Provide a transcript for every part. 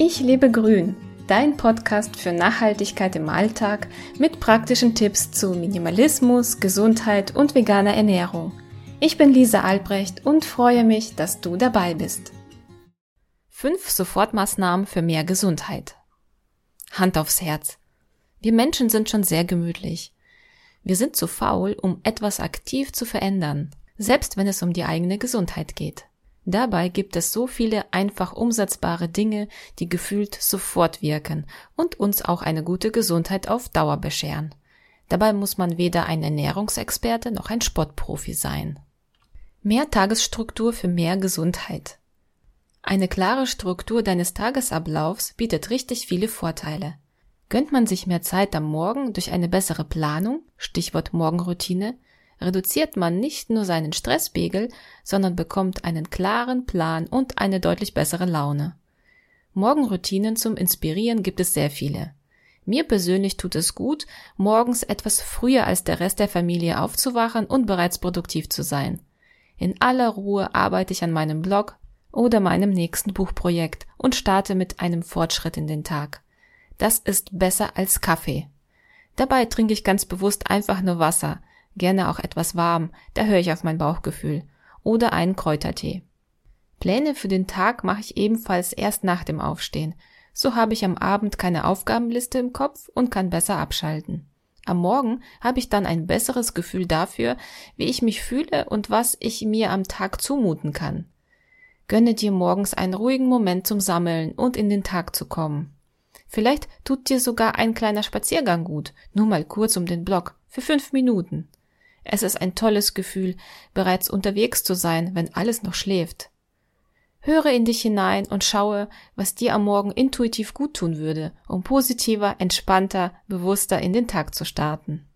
Ich lebe grün, dein Podcast für Nachhaltigkeit im Alltag mit praktischen Tipps zu Minimalismus, Gesundheit und veganer Ernährung. Ich bin Lisa Albrecht und freue mich, dass du dabei bist. Fünf Sofortmaßnahmen für mehr Gesundheit. Hand aufs Herz. Wir Menschen sind schon sehr gemütlich. Wir sind zu faul, um etwas aktiv zu verändern, selbst wenn es um die eigene Gesundheit geht. Dabei gibt es so viele einfach umsetzbare Dinge, die gefühlt sofort wirken und uns auch eine gute Gesundheit auf Dauer bescheren. Dabei muss man weder ein Ernährungsexperte noch ein Sportprofi sein. Mehr Tagesstruktur für mehr Gesundheit. Eine klare Struktur deines Tagesablaufs bietet richtig viele Vorteile. Gönnt man sich mehr Zeit am Morgen durch eine bessere Planung, Stichwort Morgenroutine, reduziert man nicht nur seinen Stresspegel, sondern bekommt einen klaren Plan und eine deutlich bessere Laune. Morgenroutinen zum Inspirieren gibt es sehr viele. Mir persönlich tut es gut, morgens etwas früher als der Rest der Familie aufzuwachen und bereits produktiv zu sein. In aller Ruhe arbeite ich an meinem Blog oder meinem nächsten Buchprojekt und starte mit einem Fortschritt in den Tag. Das ist besser als Kaffee. Dabei trinke ich ganz bewusst einfach nur Wasser, gerne auch etwas warm, da höre ich auf mein Bauchgefühl, oder einen Kräutertee. Pläne für den Tag mache ich ebenfalls erst nach dem Aufstehen. So habe ich am Abend keine Aufgabenliste im Kopf und kann besser abschalten. Am Morgen habe ich dann ein besseres Gefühl dafür, wie ich mich fühle und was ich mir am Tag zumuten kann. Gönne dir morgens einen ruhigen Moment zum Sammeln und in den Tag zu kommen. Vielleicht tut dir sogar ein kleiner Spaziergang gut, nur mal kurz um den Block, für fünf Minuten. Es ist ein tolles Gefühl, bereits unterwegs zu sein, wenn alles noch schläft. Höre in dich hinein und schaue, was dir am Morgen intuitiv gut tun würde, um positiver, entspannter, bewusster in den Tag zu starten.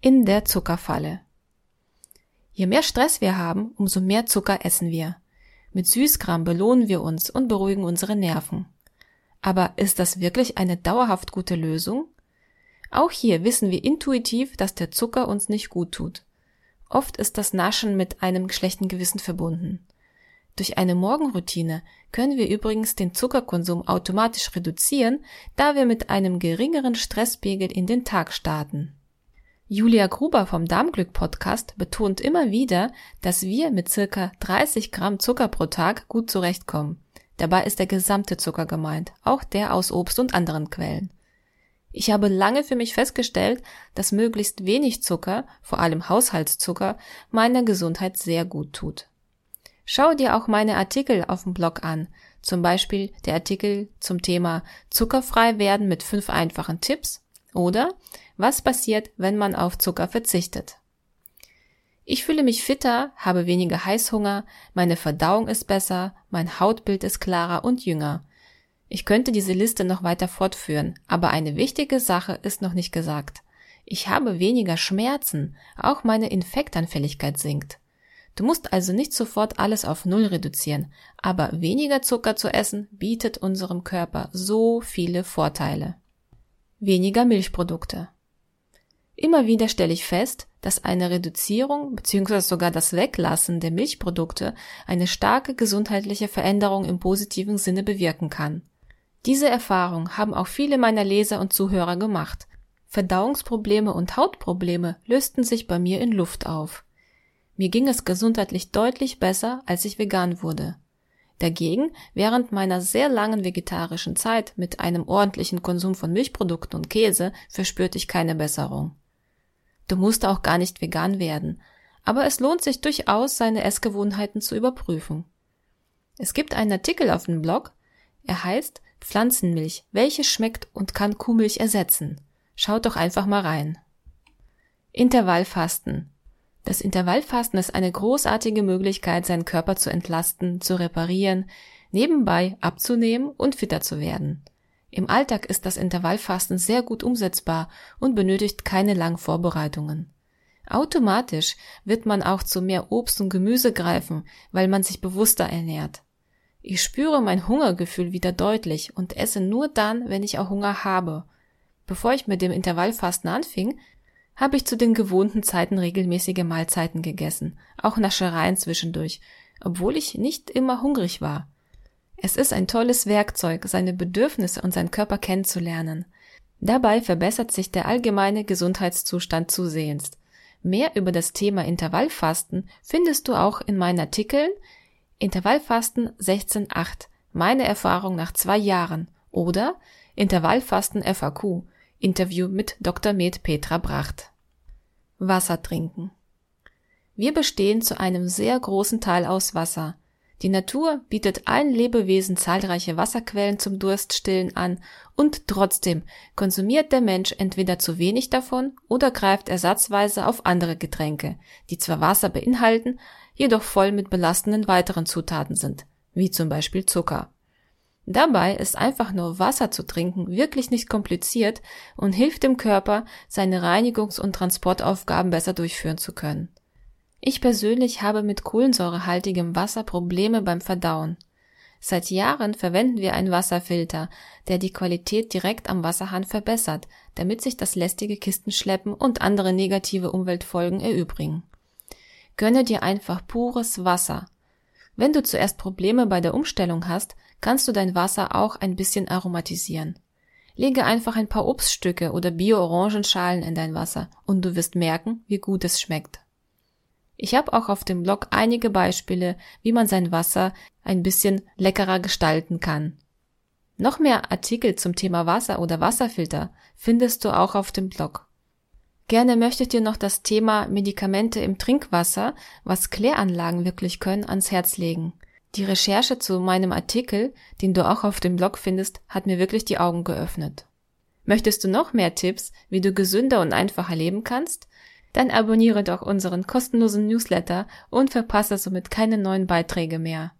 In der Zuckerfalle. Je mehr Stress wir haben, umso mehr Zucker essen wir. Mit Süßkram belohnen wir uns und beruhigen unsere Nerven. Aber ist das wirklich eine dauerhaft gute Lösung? Auch hier wissen wir intuitiv, dass der Zucker uns nicht gut tut. Oft ist das Naschen mit einem schlechten Gewissen verbunden. Durch eine Morgenroutine können wir übrigens den Zuckerkonsum automatisch reduzieren, da wir mit einem geringeren Stresspegel in den Tag starten. Julia Gruber vom Darmglück Podcast betont immer wieder, dass wir mit circa 30 Gramm Zucker pro Tag gut zurechtkommen. Dabei ist der gesamte Zucker gemeint, auch der aus Obst und anderen Quellen. Ich habe lange für mich festgestellt, dass möglichst wenig Zucker, vor allem Haushaltszucker, meiner Gesundheit sehr gut tut. Schau dir auch meine Artikel auf dem Blog an, zum Beispiel der Artikel zum Thema Zuckerfrei werden mit fünf einfachen Tipps oder was passiert, wenn man auf Zucker verzichtet. Ich fühle mich fitter, habe weniger Heißhunger, meine Verdauung ist besser, mein Hautbild ist klarer und jünger. Ich könnte diese Liste noch weiter fortführen, aber eine wichtige Sache ist noch nicht gesagt. Ich habe weniger Schmerzen, auch meine Infektanfälligkeit sinkt. Du musst also nicht sofort alles auf Null reduzieren, aber weniger Zucker zu essen bietet unserem Körper so viele Vorteile. Weniger Milchprodukte. Immer wieder stelle ich fest, dass eine Reduzierung bzw. sogar das Weglassen der Milchprodukte eine starke gesundheitliche Veränderung im positiven Sinne bewirken kann. Diese Erfahrung haben auch viele meiner Leser und Zuhörer gemacht. Verdauungsprobleme und Hautprobleme lösten sich bei mir in Luft auf. Mir ging es gesundheitlich deutlich besser, als ich vegan wurde. Dagegen, während meiner sehr langen vegetarischen Zeit mit einem ordentlichen Konsum von Milchprodukten und Käse verspürte ich keine Besserung. Du musst auch gar nicht vegan werden, aber es lohnt sich durchaus, seine Essgewohnheiten zu überprüfen. Es gibt einen Artikel auf dem Blog, er heißt Pflanzenmilch, welche schmeckt und kann Kuhmilch ersetzen? Schaut doch einfach mal rein. Intervallfasten. Das Intervallfasten ist eine großartige Möglichkeit, seinen Körper zu entlasten, zu reparieren, nebenbei abzunehmen und fitter zu werden. Im Alltag ist das Intervallfasten sehr gut umsetzbar und benötigt keine langen Vorbereitungen. Automatisch wird man auch zu mehr Obst und Gemüse greifen, weil man sich bewusster ernährt. Ich spüre mein Hungergefühl wieder deutlich und esse nur dann, wenn ich auch Hunger habe. Bevor ich mit dem Intervallfasten anfing, habe ich zu den gewohnten Zeiten regelmäßige Mahlzeiten gegessen, auch Naschereien zwischendurch, obwohl ich nicht immer hungrig war. Es ist ein tolles Werkzeug, seine Bedürfnisse und seinen Körper kennenzulernen. Dabei verbessert sich der allgemeine Gesundheitszustand zusehends. Mehr über das Thema Intervallfasten findest du auch in meinen Artikeln Intervallfasten 16.8 Meine Erfahrung nach zwei Jahren oder Intervallfasten FAQ Interview mit Dr. Med Petra Bracht. Wasser trinken. Wir bestehen zu einem sehr großen Teil aus Wasser. Die Natur bietet allen Lebewesen zahlreiche Wasserquellen zum Durststillen an und trotzdem konsumiert der Mensch entweder zu wenig davon oder greift ersatzweise auf andere Getränke, die zwar Wasser beinhalten, jedoch voll mit belastenden weiteren Zutaten sind, wie zum Beispiel Zucker. Dabei ist einfach nur Wasser zu trinken wirklich nicht kompliziert und hilft dem Körper, seine Reinigungs- und Transportaufgaben besser durchführen zu können. Ich persönlich habe mit kohlensäurehaltigem Wasser Probleme beim Verdauen. Seit Jahren verwenden wir einen Wasserfilter, der die Qualität direkt am Wasserhahn verbessert, damit sich das lästige Kistenschleppen und andere negative Umweltfolgen erübrigen. Gönne dir einfach pures Wasser. Wenn du zuerst Probleme bei der Umstellung hast, kannst du dein Wasser auch ein bisschen aromatisieren. Lege einfach ein paar Obststücke oder Bio-Orangenschalen in dein Wasser und du wirst merken, wie gut es schmeckt. Ich habe auch auf dem Blog einige Beispiele, wie man sein Wasser ein bisschen leckerer gestalten kann. Noch mehr Artikel zum Thema Wasser oder Wasserfilter findest du auch auf dem Blog. Gerne möchte ich dir noch das Thema Medikamente im Trinkwasser, was Kläranlagen wirklich können, ans Herz legen. Die Recherche zu meinem Artikel, den du auch auf dem Blog findest, hat mir wirklich die Augen geöffnet. Möchtest du noch mehr Tipps, wie du gesünder und einfacher leben kannst? Dann abonniere doch unseren kostenlosen Newsletter und verpasse somit keine neuen Beiträge mehr.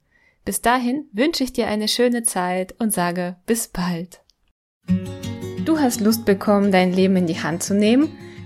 Bis dahin wünsche ich dir eine schöne Zeit und sage bis bald. Du hast Lust bekommen, dein Leben in die Hand zu nehmen?